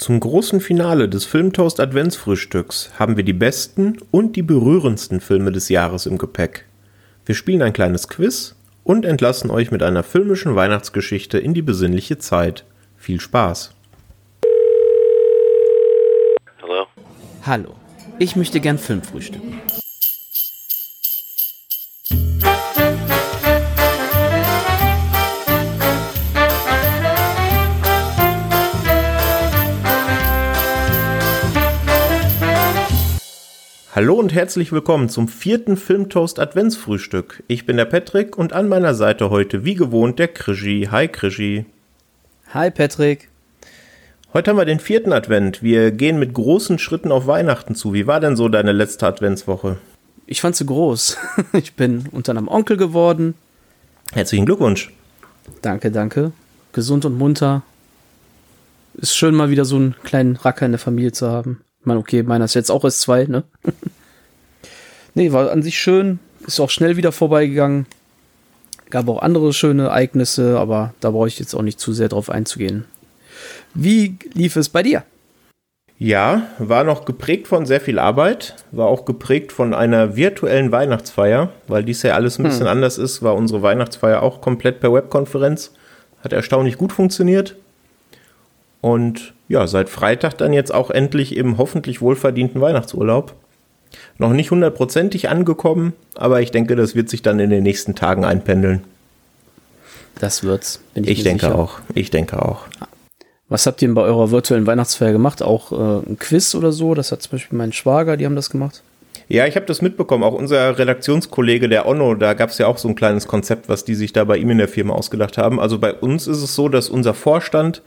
Zum großen Finale des Filmtoast Adventsfrühstücks haben wir die besten und die berührendsten Filme des Jahres im Gepäck. Wir spielen ein kleines Quiz und entlassen euch mit einer filmischen Weihnachtsgeschichte in die besinnliche Zeit. Viel Spaß! Hallo? Hallo, ich möchte gern Film Hallo und herzlich willkommen zum vierten Filmtoast Adventsfrühstück. Ich bin der Patrick und an meiner Seite heute wie gewohnt der Krischi. Hi Krischi. Hi Patrick. Heute haben wir den vierten Advent. Wir gehen mit großen Schritten auf Weihnachten zu. Wie war denn so deine letzte Adventswoche? Ich fand sie groß. Ich bin unter einem Onkel geworden. Herzlichen Glückwunsch. Danke, danke. Gesund und munter. Ist schön, mal wieder so einen kleinen Racker in der Familie zu haben. Ich meine, okay, meiner ist jetzt auch erst zwei, ne? nee, war an sich schön. Ist auch schnell wieder vorbeigegangen. Gab auch andere schöne Ereignisse, aber da brauche ich jetzt auch nicht zu sehr drauf einzugehen. Wie lief es bei dir? Ja, war noch geprägt von sehr viel Arbeit, war auch geprägt von einer virtuellen Weihnachtsfeier, weil dies ja alles ein bisschen hm. anders ist, war unsere Weihnachtsfeier auch komplett per Webkonferenz. Hat erstaunlich gut funktioniert. Und ja, seit Freitag dann jetzt auch endlich im hoffentlich wohlverdienten Weihnachtsurlaub. Noch nicht hundertprozentig angekommen, aber ich denke, das wird sich dann in den nächsten Tagen einpendeln. Das wird's. Ich ich denke sicher. auch. Ich denke auch. Was habt ihr denn bei eurer virtuellen Weihnachtsfeier gemacht? Auch äh, ein Quiz oder so? Das hat zum Beispiel mein Schwager, die haben das gemacht. Ja, ich habe das mitbekommen. Auch unser Redaktionskollege, der Onno, da gab es ja auch so ein kleines Konzept, was die sich da bei ihm in der Firma ausgedacht haben. Also bei uns ist es so, dass unser Vorstand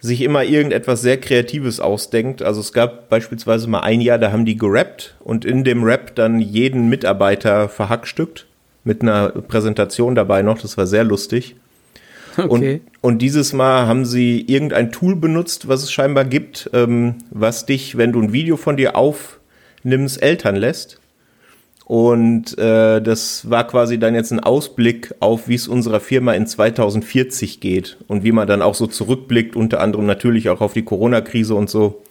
sich immer irgendetwas sehr Kreatives ausdenkt. Also es gab beispielsweise mal ein Jahr, da haben die gerappt und in dem Rap dann jeden Mitarbeiter verhackstückt mit einer Präsentation dabei noch. Das war sehr lustig. Okay. Und, und dieses Mal haben sie irgendein Tool benutzt, was es scheinbar gibt, ähm, was dich, wenn du ein Video von dir aufnimmst, Eltern lässt. Und äh, das war quasi dann jetzt ein Ausblick auf, wie es unserer Firma in 2040 geht und wie man dann auch so zurückblickt, unter anderem natürlich auch auf die Corona-Krise und so.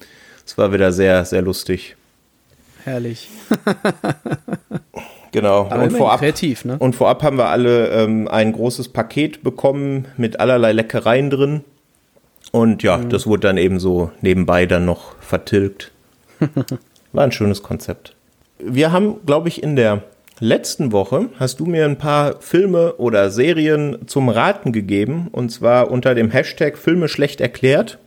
Das war wieder sehr, sehr lustig. Herrlich. genau. Aber und vorab, kreativ, ne? Und vorab haben wir alle ähm, ein großes Paket bekommen mit allerlei Leckereien drin. Und ja, mhm. das wurde dann eben so nebenbei dann noch vertilgt. War ein schönes Konzept wir haben, glaube ich, in der letzten Woche hast du mir ein paar Filme oder Serien zum Raten gegeben und zwar unter dem Hashtag Filme schlecht erklärt.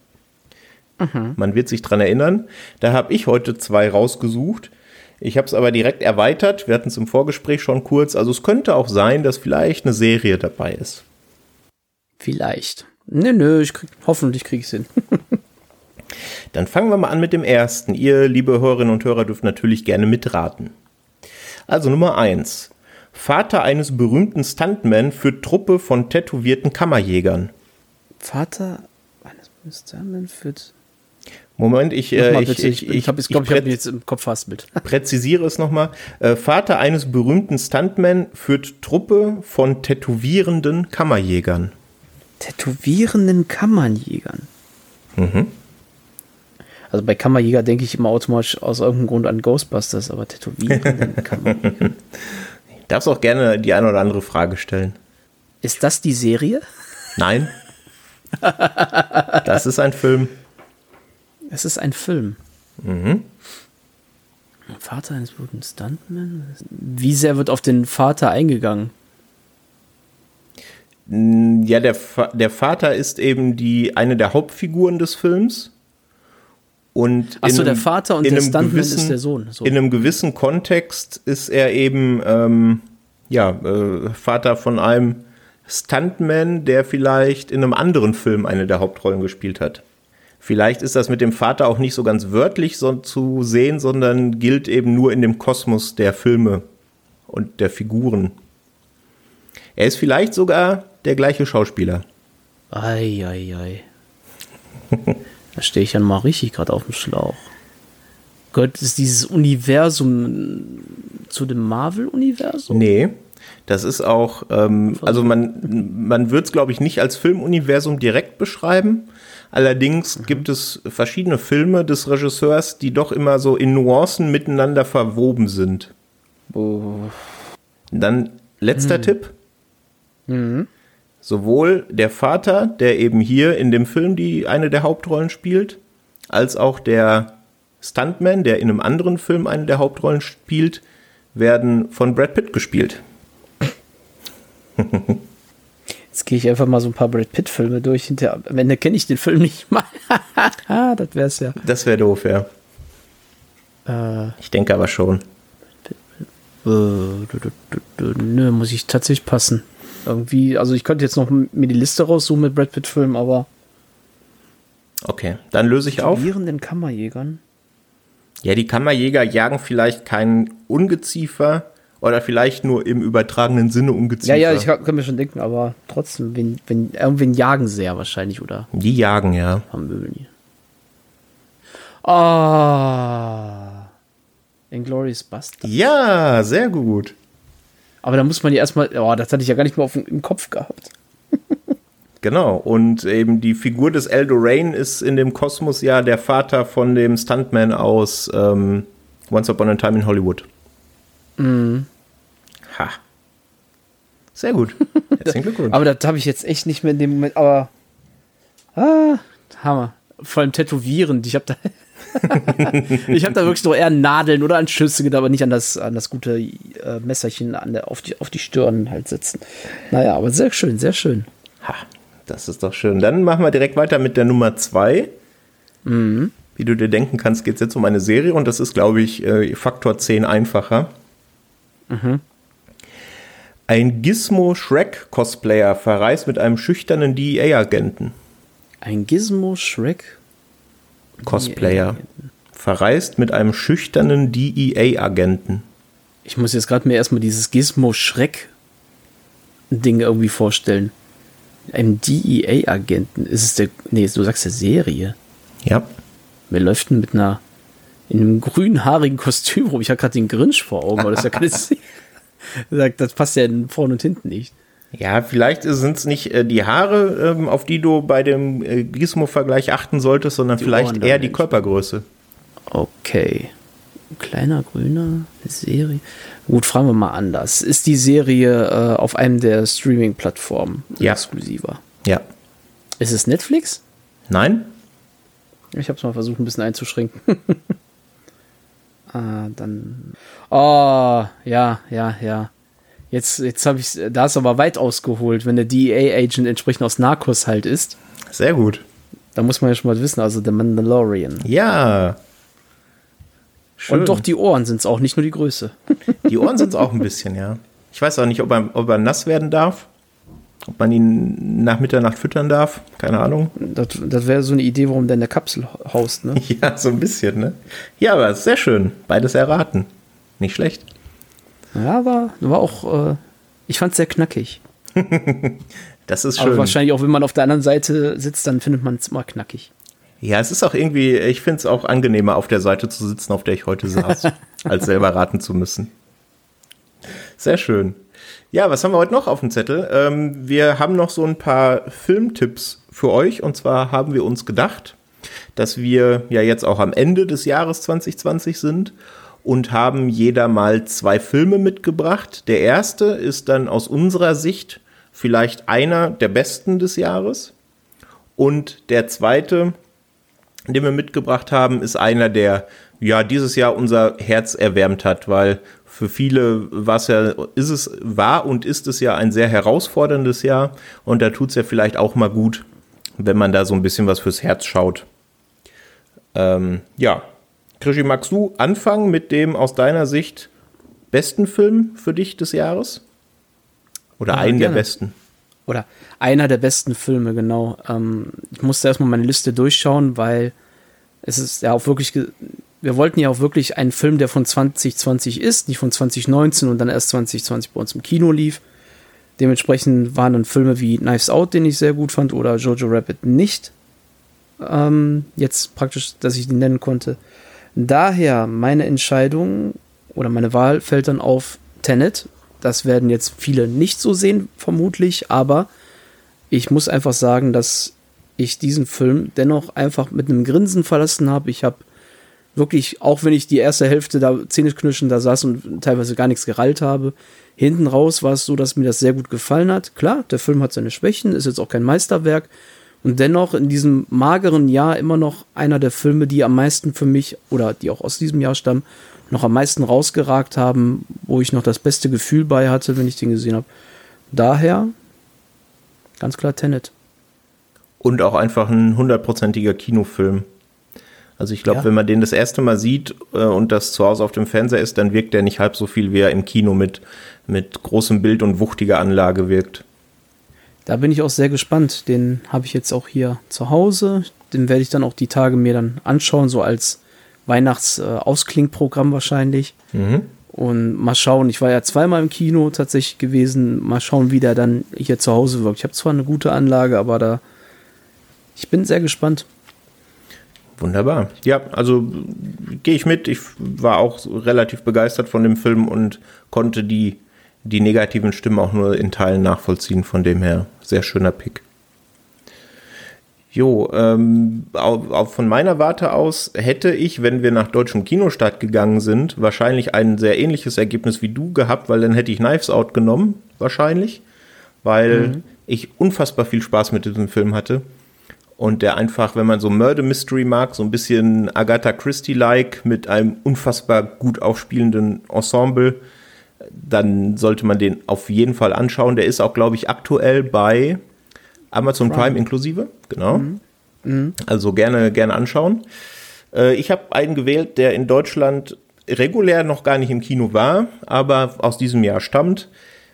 Mhm. Man wird sich dran erinnern. Da habe ich heute zwei rausgesucht. Ich habe es aber direkt erweitert. Wir hatten es im Vorgespräch schon kurz. Also es könnte auch sein, dass vielleicht eine Serie dabei ist. Vielleicht. Nö, nö, ich krieg, hoffentlich kriege ich es hin. Dann fangen wir mal an mit dem ersten. Ihr, liebe Hörerinnen und Hörer, dürft natürlich gerne mitraten. Also Nummer eins: Vater eines berühmten Stuntman führt Truppe von tätowierten Kammerjägern. Vater eines berühmten Stuntman führt. Moment, ich, äh, ich, ich, ich, ich, habe glaub, ich, ich hab jetzt im Kopf fast mit. Präzisiere es nochmal. Äh, Vater eines berühmten Stuntman führt Truppe von tätowierenden Kammerjägern. Tätowierenden Kammerjägern? Mhm. Also bei Kammerjäger denke ich immer automatisch aus irgendeinem Grund an Ghostbusters, aber tätowieren Kammerjäger. Darfst auch gerne die eine oder andere Frage stellen. Ist das die Serie? Nein. das ist ein Film. Es ist ein Film. Mhm. Vater eines guten Stuntman? Wie sehr wird auf den Vater eingegangen? Ja, der, der Vater ist eben die, eine der Hauptfiguren des Films. Und Achso, der Vater und der Stuntman gewissen, ist der Sohn. So. In einem gewissen Kontext ist er eben ähm, ja, äh, Vater von einem Stuntman, der vielleicht in einem anderen Film eine der Hauptrollen gespielt hat. Vielleicht ist das mit dem Vater auch nicht so ganz wörtlich so zu sehen, sondern gilt eben nur in dem Kosmos der Filme und der Figuren. Er ist vielleicht sogar der gleiche Schauspieler. Ei, ei, ei. Da stehe ich ja mal richtig gerade auf dem Schlauch. Gehört es dieses Universum zu dem Marvel-Universum? Nee. Das ist auch, ähm, also man, man wird es, glaube ich, nicht als Filmuniversum direkt beschreiben. Allerdings mhm. gibt es verschiedene Filme des Regisseurs, die doch immer so in Nuancen miteinander verwoben sind. Oh. Dann letzter mhm. Tipp. Mhm. Sowohl der Vater, der eben hier in dem Film die eine der Hauptrollen spielt, als auch der Stuntman, der in einem anderen Film eine der Hauptrollen spielt, werden von Brad Pitt gespielt. Jetzt gehe ich einfach mal so ein paar Brad Pitt-Filme durch. Hinter, am Ende kenne ich den Film nicht mal. das wär's ja. Das wäre doof, ja. Äh, ich denke aber schon. Nö, muss ich tatsächlich passen. Irgendwie, also ich könnte jetzt noch mir die Liste raussuchen mit Brad Pitt-Filmen, aber. Okay, dann löse ich auf. den Kammerjägern. Ja, die Kammerjäger jagen vielleicht kein Ungeziefer oder vielleicht nur im übertragenen Sinne Ungeziefer. Ja, ja, ich kann, kann mir schon denken, aber trotzdem, wenn, wenn, irgendwen jagen sie ja wahrscheinlich, oder? Die jagen, ja. Haben. Ah. Inglourious Bastard. Ja, sehr gut. Aber da muss man ja erstmal, oh, das hatte ich ja gar nicht mehr auf, im Kopf gehabt. Genau, und eben die Figur des Eldorain ist in dem Kosmos ja der Vater von dem Stuntman aus ähm, Once Upon a Time in Hollywood. Mhm. Ha. Sehr gut. Herzlichen Glückwunsch. aber das habe ich jetzt echt nicht mehr in dem Moment, aber ah, Hammer. Vor allem tätowieren. Ich habe da ich habe da wirklich nur eher Nadeln oder an Schüsse gedacht, aber nicht an das, an das gute äh, Messerchen an der, auf, die, auf die Stirn halt sitzen. Naja, aber sehr schön, sehr schön. Ha. Das ist doch schön. Dann machen wir direkt weiter mit der Nummer zwei. Mhm. Wie du dir denken kannst, geht es jetzt um eine Serie und das ist, glaube ich, äh, Faktor 10 einfacher. Mhm. Ein Gizmo Shrek Cosplayer verreist mit einem schüchternen DEA-Agenten. Ein Gizmo Shrek Cosplayer verreist mit einem schüchternen DEA-Agenten. Ich muss jetzt gerade mir erstmal dieses Gizmo Shrek Ding irgendwie vorstellen einem DEA-Agenten. Ist es der. Nee, du sagst der Serie. Ja. Wer läuft denn mit einer. in einem grünhaarigen Kostüm rum? Ich habe gerade den Grinch vor Augen, aber das ist ja keine. das passt ja vorne und hinten nicht. Ja, vielleicht sind es nicht äh, die Haare, ähm, auf die du bei dem äh, Gizmo-Vergleich achten solltest, sondern die vielleicht eher die Körpergröße. Okay. kleiner grüner Serie. Gut, fragen wir mal anders. Ist die Serie äh, auf einem der Streaming-Plattformen ja. exklusiver? Ja. Ist es Netflix? Nein. Ich habe es mal versucht, ein bisschen einzuschränken. ah, dann. Oh, ja, ja, ja. Jetzt, jetzt habe ich da ist aber weit ausgeholt, wenn der DEA-Agent entsprechend aus Narcos halt ist. Sehr gut. Da muss man ja schon mal wissen, also der Mandalorian. Ja. Schön. Und doch die Ohren sind es auch, nicht nur die Größe. Die Ohren sind es auch ein bisschen, ja. Ich weiß auch nicht, ob er, ob er nass werden darf. Ob man ihn nach Mitternacht füttern darf. Keine Ahnung. Das, das wäre so eine Idee, warum der in der Kapsel haust, ne? Ja, so ein bisschen, ne? Ja, aber sehr schön. Beides erraten. Nicht schlecht. Ja, war, war auch, äh, ich fand es sehr knackig. das ist schön. Aber wahrscheinlich auch, wenn man auf der anderen Seite sitzt, dann findet man es immer knackig. Ja, es ist auch irgendwie, ich finde es auch angenehmer, auf der Seite zu sitzen, auf der ich heute saß, als selber raten zu müssen. Sehr schön. Ja, was haben wir heute noch auf dem Zettel? Ähm, wir haben noch so ein paar Filmtipps für euch. Und zwar haben wir uns gedacht, dass wir ja jetzt auch am Ende des Jahres 2020 sind und haben jeder mal zwei Filme mitgebracht. Der erste ist dann aus unserer Sicht vielleicht einer der besten des Jahres. Und der zweite den wir mitgebracht haben, ist einer, der ja dieses Jahr unser Herz erwärmt hat, weil für viele war es ja, ist es, war und ist es ja ein sehr herausforderndes Jahr und da tut es ja vielleicht auch mal gut, wenn man da so ein bisschen was fürs Herz schaut. Ähm, ja, Krischi, magst du anfangen mit dem aus deiner Sicht besten Film für dich des Jahres? Oder ja, einen gerne. der besten? Oder einer der besten Filme, genau. Ähm, ich musste erstmal meine Liste durchschauen, weil es ist ja auch wirklich, wir wollten ja auch wirklich einen Film, der von 2020 ist, nicht von 2019 und dann erst 2020 bei uns im Kino lief. Dementsprechend waren dann Filme wie Knives Out, den ich sehr gut fand, oder Jojo Rabbit nicht. Ähm, jetzt praktisch, dass ich den nennen konnte. Daher meine Entscheidung oder meine Wahl fällt dann auf Tenet das werden jetzt viele nicht so sehen, vermutlich, aber ich muss einfach sagen, dass ich diesen Film dennoch einfach mit einem Grinsen verlassen habe. Ich habe wirklich, auch wenn ich die erste Hälfte da zähneknirschen da saß und teilweise gar nichts gerallt habe, hinten raus war es so, dass mir das sehr gut gefallen hat. Klar, der Film hat seine Schwächen, ist jetzt auch kein Meisterwerk und dennoch in diesem mageren Jahr immer noch einer der Filme, die am meisten für mich oder die auch aus diesem Jahr stammen, noch am meisten rausgeragt haben, wo ich noch das beste Gefühl bei hatte, wenn ich den gesehen habe. Daher ganz klar Tenet. Und auch einfach ein hundertprozentiger Kinofilm. Also ich glaube, ja. wenn man den das erste Mal sieht äh, und das zu Hause auf dem Fernseher ist, dann wirkt der nicht halb so viel, wie er im Kino mit, mit großem Bild und wuchtiger Anlage wirkt. Da bin ich auch sehr gespannt. Den habe ich jetzt auch hier zu Hause. Den werde ich dann auch die Tage mir dann anschauen, so als Weihnachts-Ausklingprogramm äh, wahrscheinlich. Mhm. Und mal schauen, ich war ja zweimal im Kino tatsächlich gewesen. Mal schauen, wie der dann hier zu Hause wirkt. Ich habe zwar eine gute Anlage, aber da. Ich bin sehr gespannt. Wunderbar. Ja, also gehe ich mit. Ich war auch relativ begeistert von dem Film und konnte die, die negativen Stimmen auch nur in Teilen nachvollziehen. Von dem her sehr schöner Pick. Jo, ähm, auch, auch von meiner Warte aus hätte ich, wenn wir nach deutschem Kinostart gegangen sind, wahrscheinlich ein sehr ähnliches Ergebnis wie du gehabt, weil dann hätte ich Knives Out genommen, wahrscheinlich, weil mhm. ich unfassbar viel Spaß mit diesem Film hatte und der einfach, wenn man so Murder Mystery mag, so ein bisschen Agatha Christie-like mit einem unfassbar gut aufspielenden Ensemble, dann sollte man den auf jeden Fall anschauen. Der ist auch, glaube ich, aktuell bei Amazon Prime, Prime inklusive, genau. Mhm. Mhm. Also gerne, gerne anschauen. Äh, ich habe einen gewählt, der in Deutschland regulär noch gar nicht im Kino war, aber aus diesem Jahr stammt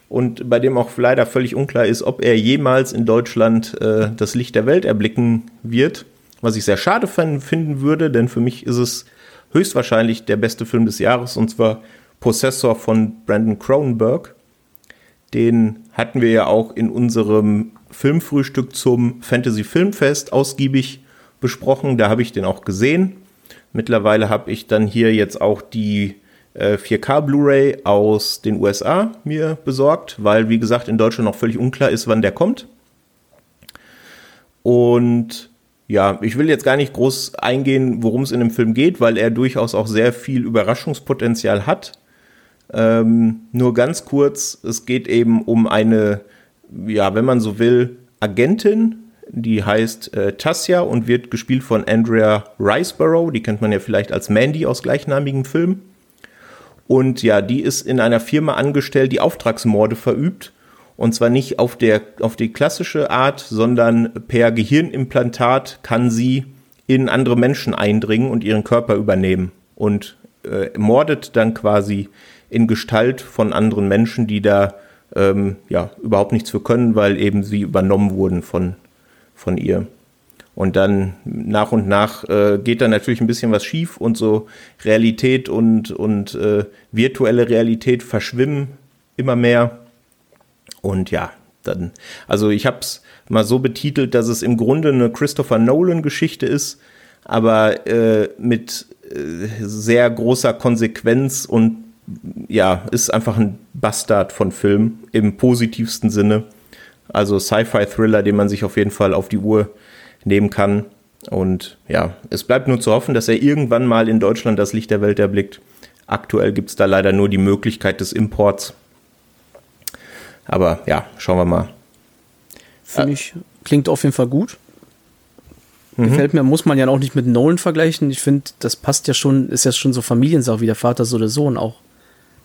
und bei dem auch leider völlig unklar ist, ob er jemals in Deutschland äh, das Licht der Welt erblicken wird. Was ich sehr schade finden würde, denn für mich ist es höchstwahrscheinlich der beste Film des Jahres und zwar Possessor von Brandon Cronenberg. Den hatten wir ja auch in unserem Filmfrühstück zum Fantasy Filmfest ausgiebig besprochen. Da habe ich den auch gesehen. Mittlerweile habe ich dann hier jetzt auch die 4K äh, Blu-ray aus den USA mir besorgt, weil, wie gesagt, in Deutschland noch völlig unklar ist, wann der kommt. Und ja, ich will jetzt gar nicht groß eingehen, worum es in dem Film geht, weil er durchaus auch sehr viel Überraschungspotenzial hat. Ähm, nur ganz kurz, es geht eben um eine, ja, wenn man so will, Agentin, die heißt äh, Tassia und wird gespielt von Andrea Riceborough, die kennt man ja vielleicht als Mandy aus gleichnamigem Film. Und ja, die ist in einer Firma angestellt, die Auftragsmorde verübt. Und zwar nicht auf, der, auf die klassische Art, sondern per Gehirnimplantat kann sie in andere Menschen eindringen und ihren Körper übernehmen. Und äh, mordet dann quasi in Gestalt von anderen Menschen, die da ähm, ja, überhaupt nichts für können, weil eben sie übernommen wurden von, von ihr. Und dann nach und nach äh, geht da natürlich ein bisschen was schief und so Realität und, und äh, virtuelle Realität verschwimmen immer mehr. Und ja, dann, also ich habe es mal so betitelt, dass es im Grunde eine Christopher Nolan-Geschichte ist, aber äh, mit äh, sehr großer Konsequenz und ja, ist einfach ein Bastard von Film im positivsten Sinne. Also Sci-Fi-Thriller, den man sich auf jeden Fall auf die Uhr nehmen kann. Und ja, es bleibt nur zu hoffen, dass er irgendwann mal in Deutschland das Licht der Welt erblickt. Aktuell gibt es da leider nur die Möglichkeit des Imports. Aber ja, schauen wir mal. Finde ich, klingt auf jeden Fall gut. Mhm. Gefällt mir, muss man ja auch nicht mit Nolan vergleichen. Ich finde, das passt ja schon, ist ja schon so Familiensache wie der Vater so der Sohn auch.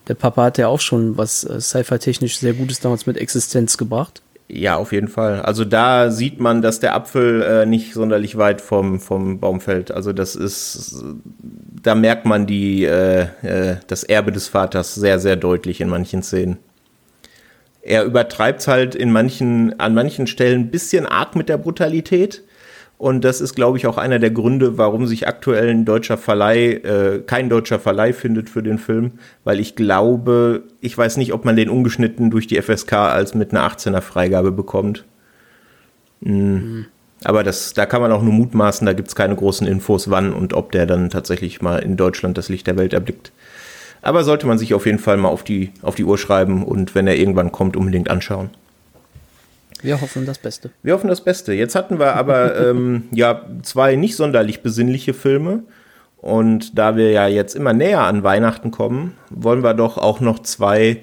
Der Papa hat ja auch schon was äh, Sci-Fi-technisch sehr Gutes damals mit Existenz gebracht. Ja, auf jeden Fall. Also da sieht man, dass der Apfel äh, nicht sonderlich weit vom, vom Baum fällt. Also das ist, da merkt man die, äh, äh, das Erbe des Vaters sehr, sehr deutlich in manchen Szenen. Er übertreibt es halt in manchen, an manchen Stellen ein bisschen arg mit der Brutalität. Und das ist, glaube ich, auch einer der Gründe, warum sich aktuell ein deutscher Verleih, äh, kein deutscher Verleih findet für den Film, weil ich glaube, ich weiß nicht, ob man den ungeschnitten durch die FSK als mit einer 18er Freigabe bekommt. Mhm. Mhm. Aber das, da kann man auch nur mutmaßen, da gibt es keine großen Infos, wann und ob der dann tatsächlich mal in Deutschland das Licht der Welt erblickt. Aber sollte man sich auf jeden Fall mal auf die, auf die Uhr schreiben und wenn er irgendwann kommt, unbedingt anschauen. Wir hoffen das Beste. Wir hoffen das Beste. Jetzt hatten wir aber ähm, ja zwei nicht sonderlich besinnliche Filme. Und da wir ja jetzt immer näher an Weihnachten kommen, wollen wir doch auch noch zwei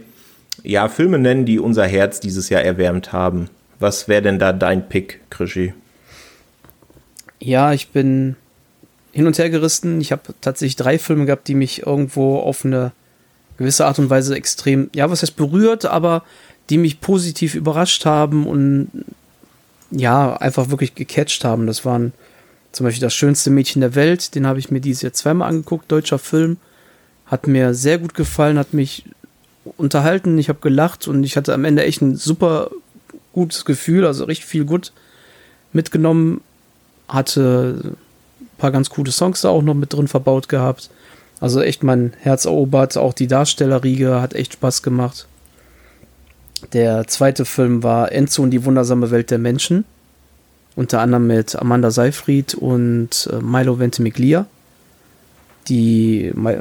ja, Filme nennen, die unser Herz dieses Jahr erwärmt haben. Was wäre denn da dein Pick, Krischi? Ja, ich bin hin und her gerissen. Ich habe tatsächlich drei Filme gehabt, die mich irgendwo auf eine gewisse Art und Weise extrem, ja, was heißt berührt, aber die mich positiv überrascht haben und ja, einfach wirklich gecatcht haben. Das waren zum Beispiel Das schönste Mädchen der Welt, den habe ich mir dieses Jahr zweimal angeguckt, deutscher Film. Hat mir sehr gut gefallen, hat mich unterhalten, ich habe gelacht und ich hatte am Ende echt ein super gutes Gefühl, also richtig viel gut mitgenommen. Hatte ein paar ganz coole Songs da auch noch mit drin verbaut gehabt. Also echt mein Herz erobert, auch die Darstellerriege hat echt Spaß gemacht. Der zweite Film war Enzo und die wundersame Welt der Menschen. Unter anderem mit Amanda Seyfried und äh, Milo Ventimiglia. Die, äh,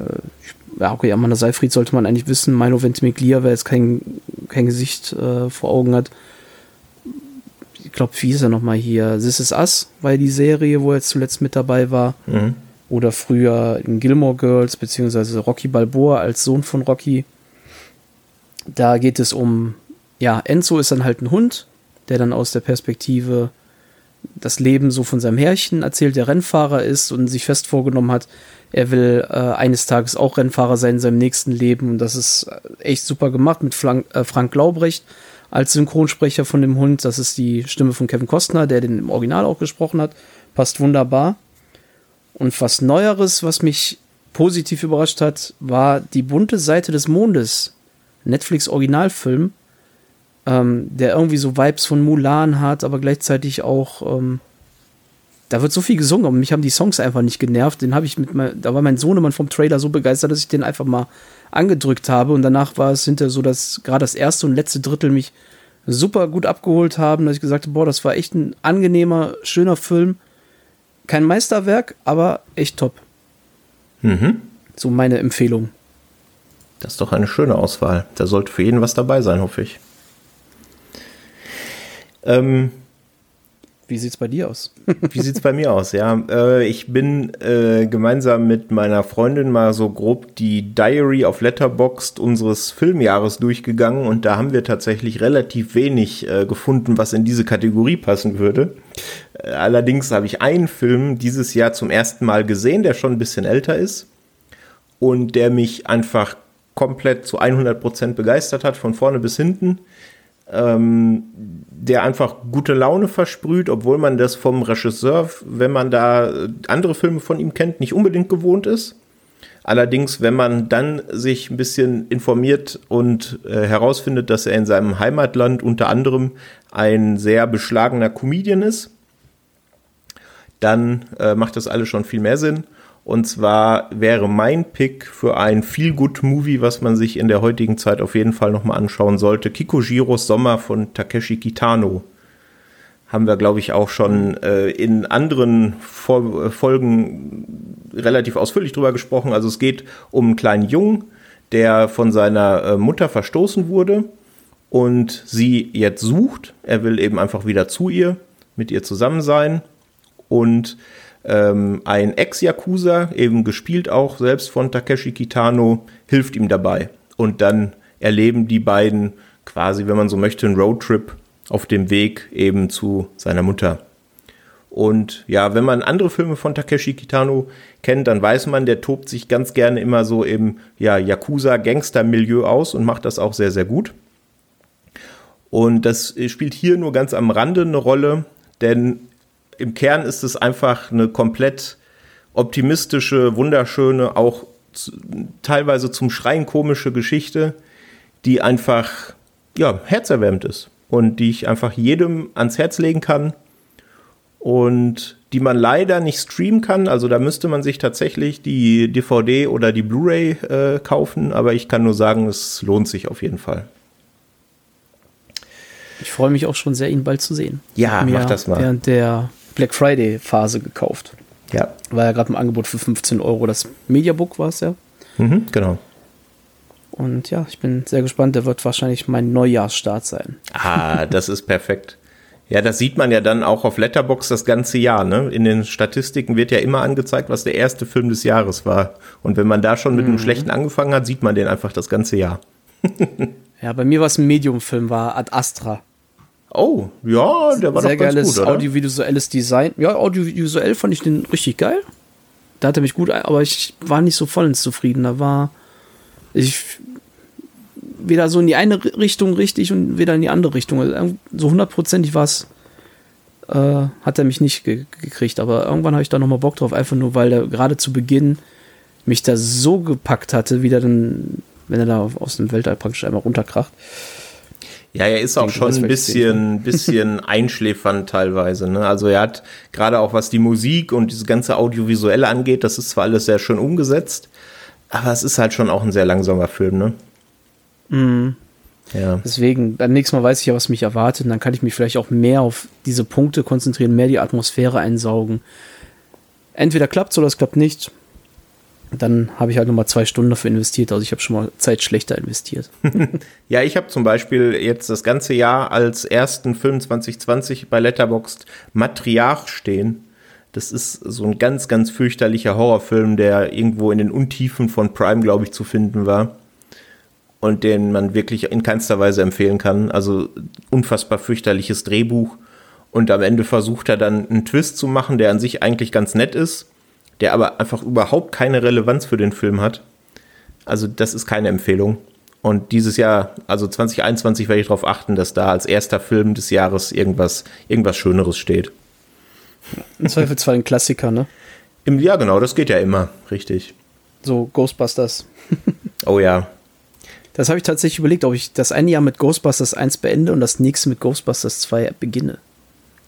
ja, okay, Amanda Seyfried sollte man eigentlich wissen. Milo Ventimiglia, wer jetzt kein, kein Gesicht äh, vor Augen hat. Ich glaube, wie ist er nochmal hier? This is Us war die Serie, wo er zuletzt mit dabei war. Mhm. Oder früher in Gilmore Girls, beziehungsweise Rocky Balboa als Sohn von Rocky. Da geht es um ja, Enzo ist dann halt ein Hund, der dann aus der Perspektive das Leben so von seinem Herrchen erzählt, der Rennfahrer ist und sich fest vorgenommen hat, er will äh, eines Tages auch Rennfahrer sein in seinem nächsten Leben. Und das ist echt super gemacht mit Frank, äh, Frank Laubrecht als Synchronsprecher von dem Hund. Das ist die Stimme von Kevin Costner, der den im Original auch gesprochen hat. Passt wunderbar. Und was Neueres, was mich positiv überrascht hat, war die bunte Seite des Mondes. Netflix Originalfilm ähm, der irgendwie so Vibes von Mulan hat, aber gleichzeitig auch, ähm, da wird so viel gesungen, aber mich haben die Songs einfach nicht genervt. Den habe ich mit mein, da war mein Sohnemann vom Trailer so begeistert, dass ich den einfach mal angedrückt habe und danach war es hinter so, dass gerade das erste und letzte Drittel mich super gut abgeholt haben, dass ich gesagt habe, boah, das war echt ein angenehmer, schöner Film. Kein Meisterwerk, aber echt top. Mhm. So meine Empfehlung. Das ist doch eine schöne Auswahl. Da sollte für jeden was dabei sein, hoffe ich. Ähm, wie sieht's bei dir aus? Wie sieht's bei mir aus? Ja, äh, ich bin äh, gemeinsam mit meiner Freundin mal so grob die Diary of Letterboxd unseres Filmjahres durchgegangen und da haben wir tatsächlich relativ wenig äh, gefunden, was in diese Kategorie passen würde. Äh, allerdings habe ich einen Film dieses Jahr zum ersten Mal gesehen, der schon ein bisschen älter ist und der mich einfach komplett zu 100 Prozent begeistert hat, von vorne bis hinten ähm, der einfach gute Laune versprüht, obwohl man das vom Regisseur, wenn man da andere Filme von ihm kennt, nicht unbedingt gewohnt ist. Allerdings, wenn man dann sich ein bisschen informiert und äh, herausfindet, dass er in seinem Heimatland unter anderem ein sehr beschlagener Comedian ist, dann äh, macht das alles schon viel mehr Sinn. Und zwar wäre mein Pick für ein Feel-Good-Movie, was man sich in der heutigen Zeit auf jeden Fall nochmal anschauen sollte. Kikojiros Sommer von Takeshi Kitano. Haben wir, glaube ich, auch schon äh, in anderen Vol Folgen relativ ausführlich drüber gesprochen. Also es geht um einen kleinen Jungen, der von seiner äh, Mutter verstoßen wurde und sie jetzt sucht. Er will eben einfach wieder zu ihr, mit ihr zusammen sein und ähm, ein Ex-Yakuza, eben gespielt auch selbst von Takeshi Kitano, hilft ihm dabei. Und dann erleben die beiden quasi, wenn man so möchte, einen Roadtrip auf dem Weg eben zu seiner Mutter. Und ja, wenn man andere Filme von Takeshi Kitano kennt, dann weiß man, der tobt sich ganz gerne immer so im ja, Yakuza-Gangster-Milieu aus und macht das auch sehr, sehr gut. Und das spielt hier nur ganz am Rande eine Rolle, denn im Kern ist es einfach eine komplett optimistische, wunderschöne, auch teilweise zum Schreien komische Geschichte, die einfach ja, herzerwärmend ist und die ich einfach jedem ans Herz legen kann und die man leider nicht streamen kann. Also da müsste man sich tatsächlich die DVD oder die Blu-ray äh, kaufen, aber ich kann nur sagen, es lohnt sich auf jeden Fall. Ich freue mich auch schon sehr, ihn bald zu sehen. Ja, mach das mal. Während der Black Friday Phase gekauft. Ja. War ja gerade im Angebot für 15 Euro. Das Mediabook war es ja. Mhm, genau. Und ja, ich bin sehr gespannt. Der wird wahrscheinlich mein Neujahrsstart sein. Ah, das ist perfekt. Ja, das sieht man ja dann auch auf Letterbox das ganze Jahr. Ne? In den Statistiken wird ja immer angezeigt, was der erste Film des Jahres war. Und wenn man da schon mit einem mhm. schlechten angefangen hat, sieht man den einfach das ganze Jahr. ja, bei mir war es ein Medium-Film, war Ad Astra. Oh, ja, der war Sehr doch ganz geiles gut, oder? audiovisuelles Design. Ja, audiovisuell fand ich den richtig geil. Da hat er mich gut, aber ich war nicht so vollends zufrieden. Da war ich weder so in die eine Richtung richtig und weder in die andere Richtung. Also so hundertprozentig war es, äh, hat er mich nicht ge gekriegt. Aber irgendwann habe ich da nochmal Bock drauf, einfach nur, weil er gerade zu Beginn mich da so gepackt hatte, wie der dann, wenn er da aus dem Weltall praktisch einmal runterkracht. Ja, er ist auch schon ein bisschen, bisschen einschläfernd teilweise. Ne? Also er hat gerade auch was die Musik und dieses ganze Audiovisuelle angeht, das ist zwar alles sehr schön umgesetzt, aber es ist halt schon auch ein sehr langsamer Film, ne? Mhm. Ja. Deswegen, beim nächsten Mal weiß ich ja, was mich erwartet. Und dann kann ich mich vielleicht auch mehr auf diese Punkte konzentrieren, mehr die Atmosphäre einsaugen. Entweder klappt es oder es klappt nicht. Dann habe ich halt nochmal zwei Stunden dafür investiert. Also ich habe schon mal Zeit schlechter investiert. ja, ich habe zum Beispiel jetzt das ganze Jahr als ersten Film 2020 bei Letterboxd Matriarch stehen. Das ist so ein ganz, ganz fürchterlicher Horrorfilm, der irgendwo in den Untiefen von Prime, glaube ich, zu finden war und den man wirklich in keinster Weise empfehlen kann. Also unfassbar fürchterliches Drehbuch. Und am Ende versucht er dann einen Twist zu machen, der an sich eigentlich ganz nett ist, der aber einfach überhaupt keine Relevanz für den Film hat. Also das ist keine Empfehlung. Und dieses Jahr, also 2021, werde ich darauf achten, dass da als erster Film des Jahres irgendwas, irgendwas Schöneres steht. Im Zweifelsfall ein Klassiker, ne? Im, ja, genau, das geht ja immer, richtig. So Ghostbusters. oh ja, das habe ich tatsächlich überlegt, ob ich das eine Jahr mit Ghostbusters 1 beende und das nächste mit Ghostbusters 2 beginne.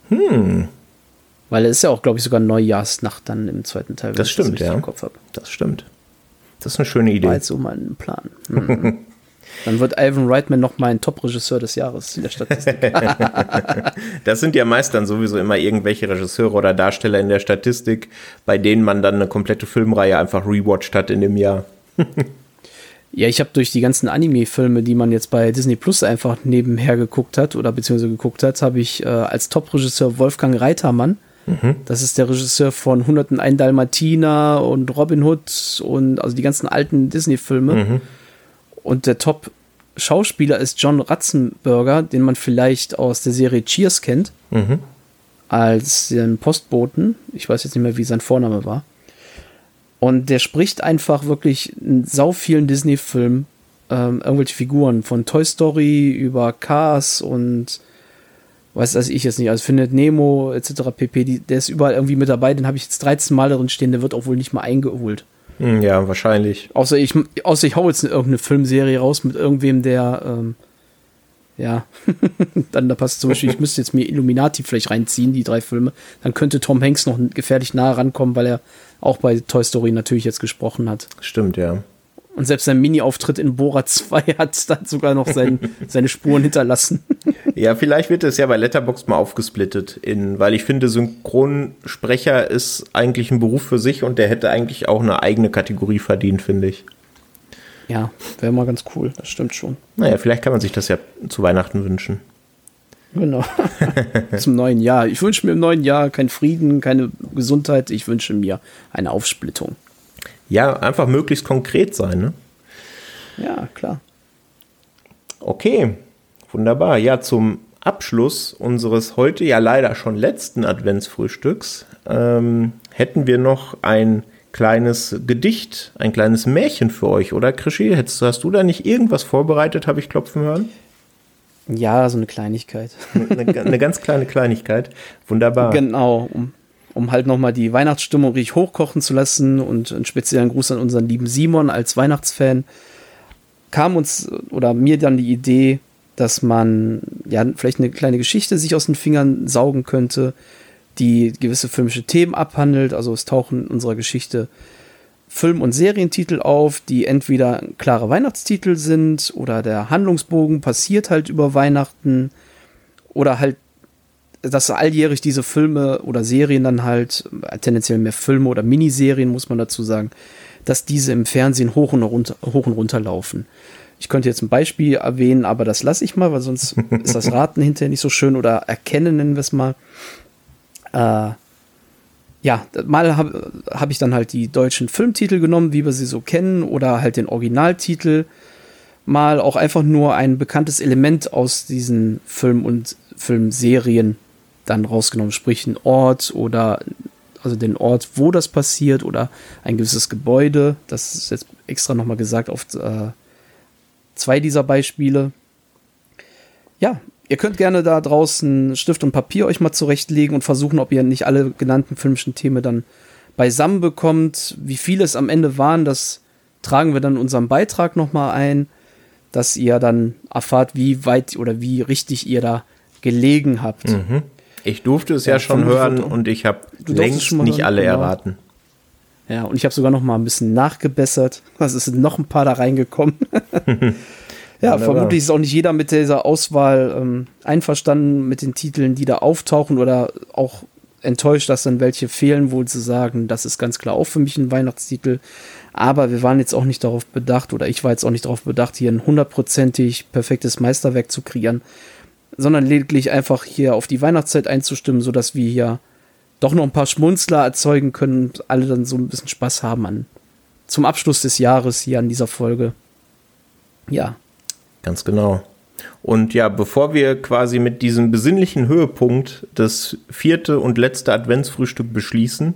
Hm. Weil es ist ja auch, glaube ich, sogar Neujahrsnacht dann im zweiten Teil. Das stimmt, das ja. Im Kopf. Das stimmt. Das ist eine schöne Idee. War jetzt so mein Plan. Hm. Dann wird Ivan Reitman noch mein Top-Regisseur des Jahres in der Statistik. das sind ja meist dann sowieso immer irgendwelche Regisseure oder Darsteller in der Statistik, bei denen man dann eine komplette Filmreihe einfach rewatcht hat in dem Jahr. Ja, ich habe durch die ganzen Anime-Filme, die man jetzt bei Disney Plus einfach nebenher geguckt hat oder beziehungsweise geguckt hat, habe ich äh, als Top-Regisseur Wolfgang Reitermann. Mhm. Das ist der Regisseur von Hunderten ein Dalmatiner und Robin Hood und also die ganzen alten Disney-Filme. Mhm. Und der Top-Schauspieler ist John Ratzenberger, den man vielleicht aus der Serie Cheers kennt. Mhm. Als den Postboten. Ich weiß jetzt nicht mehr, wie sein Vorname war. Und der spricht einfach wirklich in sau vielen Disney-Filmen ähm, irgendwelche Figuren von Toy Story über Cars und weiß das ich jetzt nicht, also findet Nemo etc. pp. Die, der ist überall irgendwie mit dabei, den habe ich jetzt 13 Mal darin stehen, der wird auch wohl nicht mal eingeholt. Hm, ja, wahrscheinlich. Außer ich, außer ich hau jetzt irgendeine Filmserie raus mit irgendwem, der ähm, ja, dann da passt zum Beispiel, ich müsste jetzt mir Illuminati vielleicht reinziehen, die drei Filme. Dann könnte Tom Hanks noch gefährlich nahe rankommen, weil er auch bei Toy Story natürlich jetzt gesprochen hat. Stimmt, ja. Und selbst sein Mini-Auftritt in Bora 2 hat dann sogar noch sein, seine Spuren hinterlassen. Ja, vielleicht wird es ja bei Letterboxd mal aufgesplittet, in, weil ich finde, Synchronsprecher ist eigentlich ein Beruf für sich und der hätte eigentlich auch eine eigene Kategorie verdient, finde ich. Ja, wäre mal ganz cool, das stimmt schon. Naja, vielleicht kann man sich das ja zu Weihnachten wünschen. Genau. Zum neuen Jahr. Ich wünsche mir im neuen Jahr keinen Frieden, keine Gesundheit. Ich wünsche mir eine Aufsplittung. Ja, einfach möglichst konkret sein, ne? Ja, klar. Okay, wunderbar. Ja, zum Abschluss unseres heute ja leider schon letzten Adventsfrühstücks ähm, hätten wir noch ein kleines Gedicht, ein kleines Märchen für euch, oder Krischi? Hast, hast du da nicht irgendwas vorbereitet, habe ich klopfen hören? Ja, so eine Kleinigkeit. Eine, eine ganz kleine Kleinigkeit. Wunderbar. Genau, um, um halt nochmal die Weihnachtsstimmung richtig hochkochen zu lassen und einen speziellen Gruß an unseren lieben Simon als Weihnachtsfan, kam uns oder mir dann die Idee, dass man ja vielleicht eine kleine Geschichte sich aus den Fingern saugen könnte, die gewisse filmische Themen abhandelt. Also es tauchen in unserer Geschichte Film- und Serientitel auf, die entweder klare Weihnachtstitel sind oder der Handlungsbogen passiert halt über Weihnachten oder halt dass alljährig diese Filme oder Serien dann halt, äh, tendenziell mehr Filme oder Miniserien, muss man dazu sagen, dass diese im Fernsehen hoch und runter, hoch und runter laufen. Ich könnte jetzt ein Beispiel erwähnen, aber das lasse ich mal, weil sonst ist das Raten hinterher nicht so schön oder erkennen, nennen wir es mal. Äh, ja, mal habe hab ich dann halt die deutschen Filmtitel genommen, wie wir sie so kennen, oder halt den Originaltitel. Mal auch einfach nur ein bekanntes Element aus diesen Film- und Filmserien dann rausgenommen, sprich ein Ort oder also den Ort, wo das passiert oder ein gewisses Gebäude. Das ist jetzt extra nochmal gesagt auf äh, zwei dieser Beispiele. Ja, ihr könnt gerne da draußen Stift und Papier euch mal zurechtlegen und versuchen, ob ihr nicht alle genannten filmischen Themen dann beisammen bekommt. Wie viele es am Ende waren, das tragen wir dann in unserem Beitrag nochmal ein, dass ihr dann erfahrt, wie weit oder wie richtig ihr da gelegen habt. Mhm. Ich durfte es ja, ja schon hören und ich habe längst nicht alle genau. erraten. Ja, und ich habe sogar noch mal ein bisschen nachgebessert. Es sind noch ein paar da reingekommen. ja, Wunderbar. vermutlich ist auch nicht jeder mit dieser Auswahl ähm, einverstanden mit den Titeln, die da auftauchen oder auch enttäuscht, dass dann welche fehlen, wohl zu sagen, das ist ganz klar auch für mich ein Weihnachtstitel. Aber wir waren jetzt auch nicht darauf bedacht, oder ich war jetzt auch nicht darauf bedacht, hier ein hundertprozentig perfektes Meisterwerk zu kreieren, sondern lediglich einfach hier auf die Weihnachtszeit einzustimmen, sodass wir hier doch noch ein paar Schmunzler erzeugen können und alle dann so ein bisschen Spaß haben an zum Abschluss des Jahres hier an dieser Folge. Ja. Ganz genau. Und ja, bevor wir quasi mit diesem besinnlichen Höhepunkt das vierte und letzte Adventsfrühstück beschließen,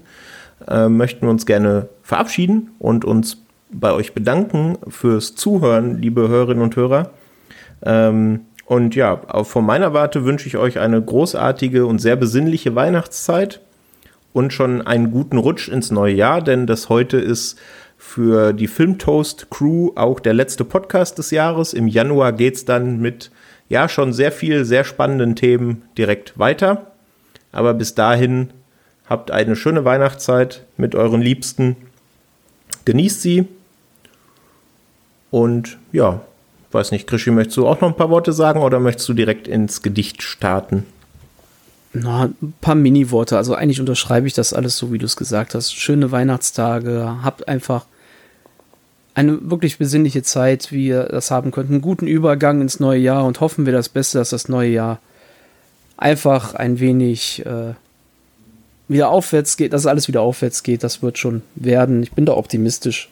äh, möchten wir uns gerne verabschieden und uns bei euch bedanken fürs Zuhören, liebe Hörerinnen und Hörer. Ähm, und ja, auch von meiner Warte wünsche ich euch eine großartige und sehr besinnliche Weihnachtszeit und schon einen guten Rutsch ins neue Jahr, denn das heute ist für die Filmtoast Crew auch der letzte Podcast des Jahres. Im Januar geht es dann mit ja schon sehr viel, sehr spannenden Themen direkt weiter. Aber bis dahin habt eine schöne Weihnachtszeit mit euren Liebsten. Genießt sie. Und ja, weiß nicht, Krischi, möchtest du auch noch ein paar Worte sagen oder möchtest du direkt ins Gedicht starten? Na, ein paar Mini-Worte. Also eigentlich unterschreibe ich das alles so, wie du es gesagt hast. Schöne Weihnachtstage. Habt einfach eine wirklich besinnliche Zeit, wie ihr das haben könnt. Einen guten Übergang ins neue Jahr und hoffen wir das Beste, dass das neue Jahr einfach ein wenig äh, wieder aufwärts geht, dass alles wieder aufwärts geht. Das wird schon werden. Ich bin da optimistisch.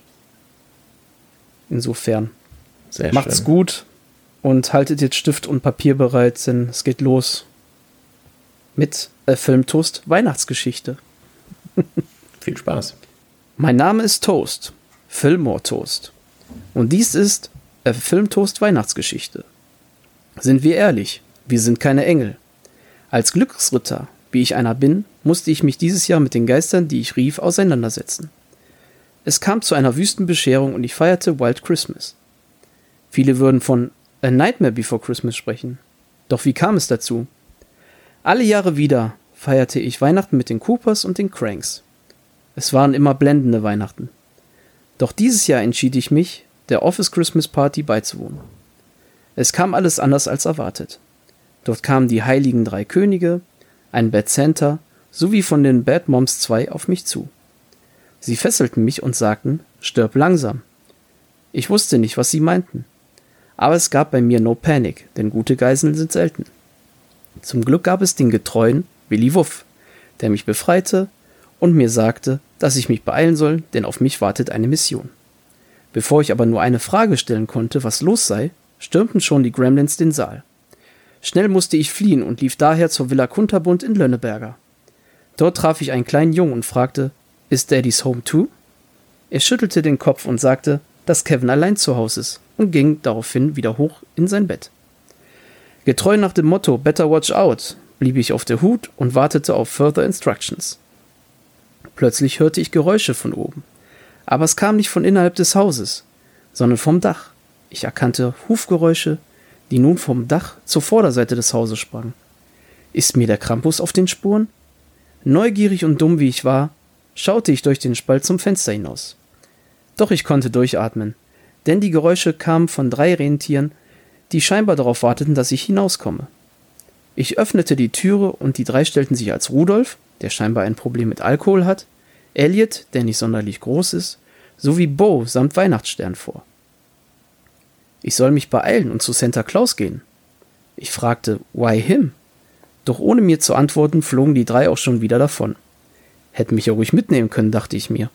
Insofern. Sehr Macht's schön. gut und haltet jetzt Stift und Papier bereit, denn es geht los mit äh, Filmtoast Weihnachtsgeschichte. Viel Spaß. Mein Name ist Toast, Fillmore Toast. Und dies ist äh, Filmtoast Weihnachtsgeschichte. Sind wir ehrlich, wir sind keine Engel. Als Glücksritter, wie ich einer bin, musste ich mich dieses Jahr mit den Geistern, die ich rief, auseinandersetzen. Es kam zu einer Wüstenbescherung und ich feierte Wild Christmas. Viele würden von A Nightmare Before Christmas sprechen. Doch wie kam es dazu? Alle Jahre wieder feierte ich Weihnachten mit den Coopers und den Cranks. Es waren immer blendende Weihnachten. Doch dieses Jahr entschied ich mich, der Office Christmas Party beizuwohnen. Es kam alles anders als erwartet. Dort kamen die heiligen drei Könige, ein Bad Santa sowie von den Bad Moms 2 auf mich zu. Sie fesselten mich und sagten, stirb langsam. Ich wusste nicht, was sie meinten. Aber es gab bei mir no panic, denn gute Geiseln sind selten. Zum Glück gab es den getreuen Willi Wuff, der mich befreite und mir sagte, dass ich mich beeilen soll, denn auf mich wartet eine Mission. Bevor ich aber nur eine Frage stellen konnte, was los sei, stürmten schon die Gremlins den Saal. Schnell musste ich fliehen und lief daher zur Villa Kunterbund in Lönneberger. Dort traf ich einen kleinen Jungen und fragte, ist Daddy's home too? Er schüttelte den Kopf und sagte, dass Kevin allein zu Hause ist und ging daraufhin wieder hoch in sein Bett. Getreu nach dem Motto Better Watch Out blieb ich auf der Hut und wartete auf further instructions. Plötzlich hörte ich Geräusche von oben. Aber es kam nicht von innerhalb des Hauses, sondern vom Dach. Ich erkannte Hufgeräusche, die nun vom Dach zur Vorderseite des Hauses sprangen. Ist mir der Krampus auf den Spuren? Neugierig und dumm wie ich war, schaute ich durch den Spalt zum Fenster hinaus. Doch ich konnte durchatmen, denn die Geräusche kamen von drei Rentieren, die scheinbar darauf warteten, dass ich hinauskomme. Ich öffnete die Türe und die drei stellten sich als Rudolf, der scheinbar ein Problem mit Alkohol hat, Elliot, der nicht sonderlich groß ist, sowie Bo samt Weihnachtsstern vor. Ich soll mich beeilen und zu Santa Claus gehen. Ich fragte, why him? Doch ohne mir zu antworten, flogen die drei auch schon wieder davon. Hätten mich ja ruhig mitnehmen können, dachte ich mir.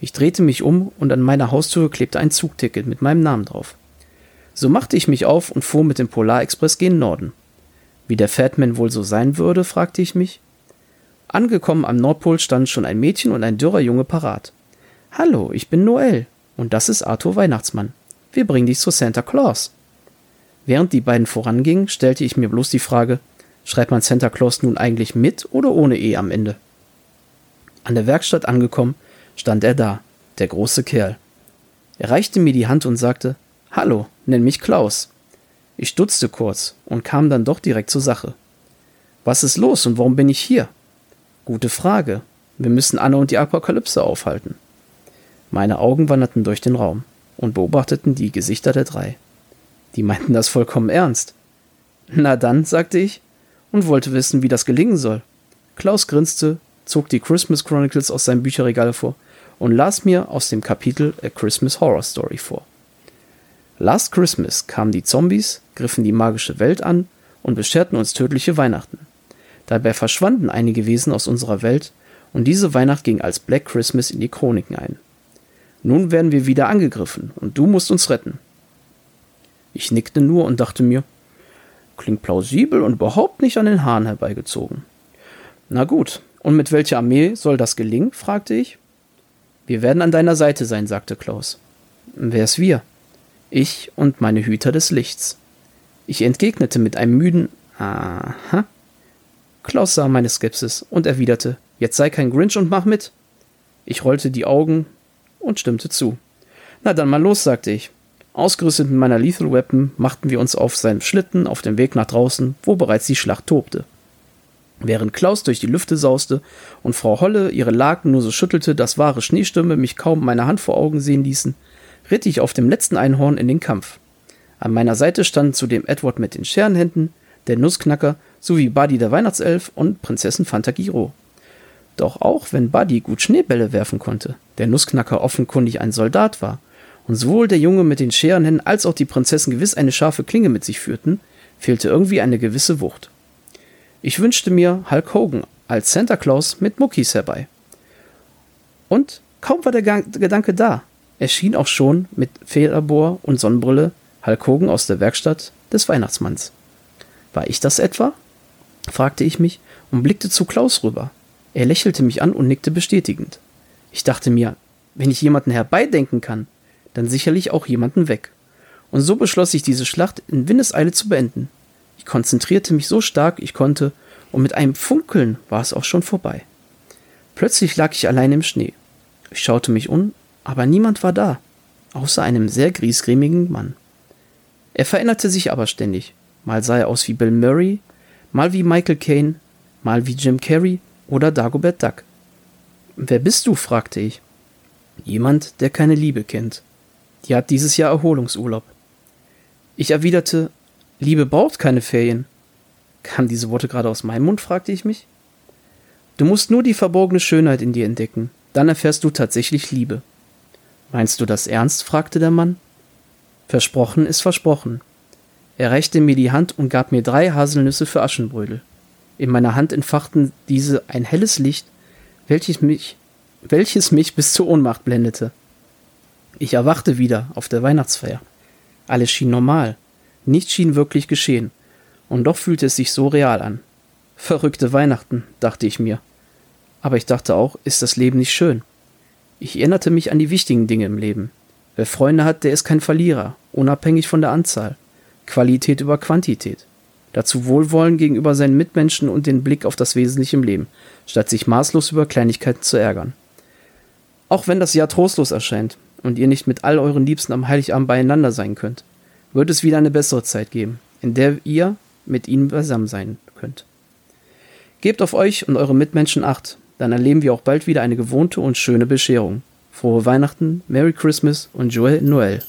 Ich drehte mich um und an meiner Haustür klebte ein Zugticket mit meinem Namen drauf. So machte ich mich auf und fuhr mit dem Polarexpress gen Norden. Wie der Fatman wohl so sein würde, fragte ich mich. Angekommen am Nordpol standen schon ein Mädchen und ein dürrer Junge parat. Hallo, ich bin Noel und das ist Arthur Weihnachtsmann. Wir bringen dich zu Santa Claus. Während die beiden vorangingen, stellte ich mir bloß die Frage, schreibt man Santa Claus nun eigentlich mit oder ohne E am Ende? An der Werkstatt angekommen, stand er da, der große Kerl. Er reichte mir die Hand und sagte, Hallo, nenn mich Klaus. Ich stutzte kurz und kam dann doch direkt zur Sache. Was ist los und warum bin ich hier? Gute Frage. Wir müssen Anne und die Apokalypse aufhalten. Meine Augen wanderten durch den Raum und beobachteten die Gesichter der drei. Die meinten das vollkommen ernst. Na dann, sagte ich und wollte wissen, wie das gelingen soll. Klaus grinste, zog die Christmas Chronicles aus seinem Bücherregal vor und las mir aus dem Kapitel A Christmas Horror Story vor. Last Christmas kamen die Zombies, griffen die magische Welt an und bescherten uns tödliche Weihnachten. Dabei verschwanden einige Wesen aus unserer Welt und diese Weihnacht ging als Black Christmas in die Chroniken ein. Nun werden wir wieder angegriffen und du musst uns retten. Ich nickte nur und dachte mir, klingt plausibel und überhaupt nicht an den Haaren herbeigezogen. Na gut, und mit welcher Armee soll das gelingen? fragte ich. Wir werden an deiner Seite sein, sagte Klaus. Wer ist wir? Ich und meine Hüter des Lichts. Ich entgegnete mit einem müden Aha. Klaus sah meine Skepsis und erwiderte, jetzt sei kein Grinch und mach mit. Ich rollte die Augen und stimmte zu. Na dann mal los, sagte ich. Ausgerüstet mit meiner Lethal Weapon machten wir uns auf seinem Schlitten auf dem Weg nach draußen, wo bereits die Schlacht tobte. Während Klaus durch die Lüfte sauste und Frau Holle ihre Laken nur so schüttelte, dass wahre Schneestürme mich kaum meine Hand vor Augen sehen ließen, ritt ich auf dem letzten Einhorn in den Kampf. An meiner Seite standen zudem Edward mit den Scherenhänden, der Nussknacker sowie Buddy der Weihnachtself und Prinzessin Fantagiro. Doch auch wenn Buddy gut Schneebälle werfen konnte, der Nussknacker offenkundig ein Soldat war und sowohl der Junge mit den Scherenhänden als auch die Prinzessin gewiss eine scharfe Klinge mit sich führten, fehlte irgendwie eine gewisse Wucht. Ich wünschte mir Hulk Hogan als Santa Claus mit Muckis herbei. Und kaum war der Gedanke da, erschien auch schon mit Federbohr und Sonnenbrille Hulk Hogan aus der Werkstatt des Weihnachtsmanns. War ich das etwa? fragte ich mich und blickte zu Klaus rüber. Er lächelte mich an und nickte bestätigend. Ich dachte mir, wenn ich jemanden herbeidenken kann, dann sicherlich auch jemanden weg. Und so beschloss ich diese Schlacht in Windeseile zu beenden. Ich konzentrierte mich so stark ich konnte, und mit einem Funkeln war es auch schon vorbei. Plötzlich lag ich allein im Schnee. Ich schaute mich um, aber niemand war da, außer einem sehr griesgrämigen Mann. Er veränderte sich aber ständig. Mal sah er aus wie Bill Murray, mal wie Michael Caine, mal wie Jim Carrey oder Dagobert Duck. Wer bist du? fragte ich. Jemand, der keine Liebe kennt. Die hat dieses Jahr Erholungsurlaub. Ich erwiderte, Liebe braucht keine Ferien. Kamen diese Worte gerade aus meinem Mund, fragte ich mich. Du musst nur die verborgene Schönheit in dir entdecken, dann erfährst du tatsächlich Liebe. Meinst du das ernst? fragte der Mann. Versprochen ist versprochen. Er reichte mir die Hand und gab mir drei Haselnüsse für Aschenbrödel. In meiner Hand entfachten diese ein helles Licht, welches mich, welches mich bis zur Ohnmacht blendete. Ich erwachte wieder auf der Weihnachtsfeier. Alles schien normal. Nichts schien wirklich geschehen. Und doch fühlte es sich so real an. Verrückte Weihnachten, dachte ich mir. Aber ich dachte auch, ist das Leben nicht schön? Ich erinnerte mich an die wichtigen Dinge im Leben. Wer Freunde hat, der ist kein Verlierer, unabhängig von der Anzahl. Qualität über Quantität. Dazu Wohlwollen gegenüber seinen Mitmenschen und den Blick auf das Wesentliche im Leben, statt sich maßlos über Kleinigkeiten zu ärgern. Auch wenn das Jahr trostlos erscheint und ihr nicht mit all euren Liebsten am Heiligabend beieinander sein könnt, wird es wieder eine bessere Zeit geben, in der ihr mit ihnen beisammen sein könnt. Gebt auf euch und eure Mitmenschen Acht, dann erleben wir auch bald wieder eine gewohnte und schöne Bescherung. Frohe Weihnachten, Merry Christmas und Joel Noel.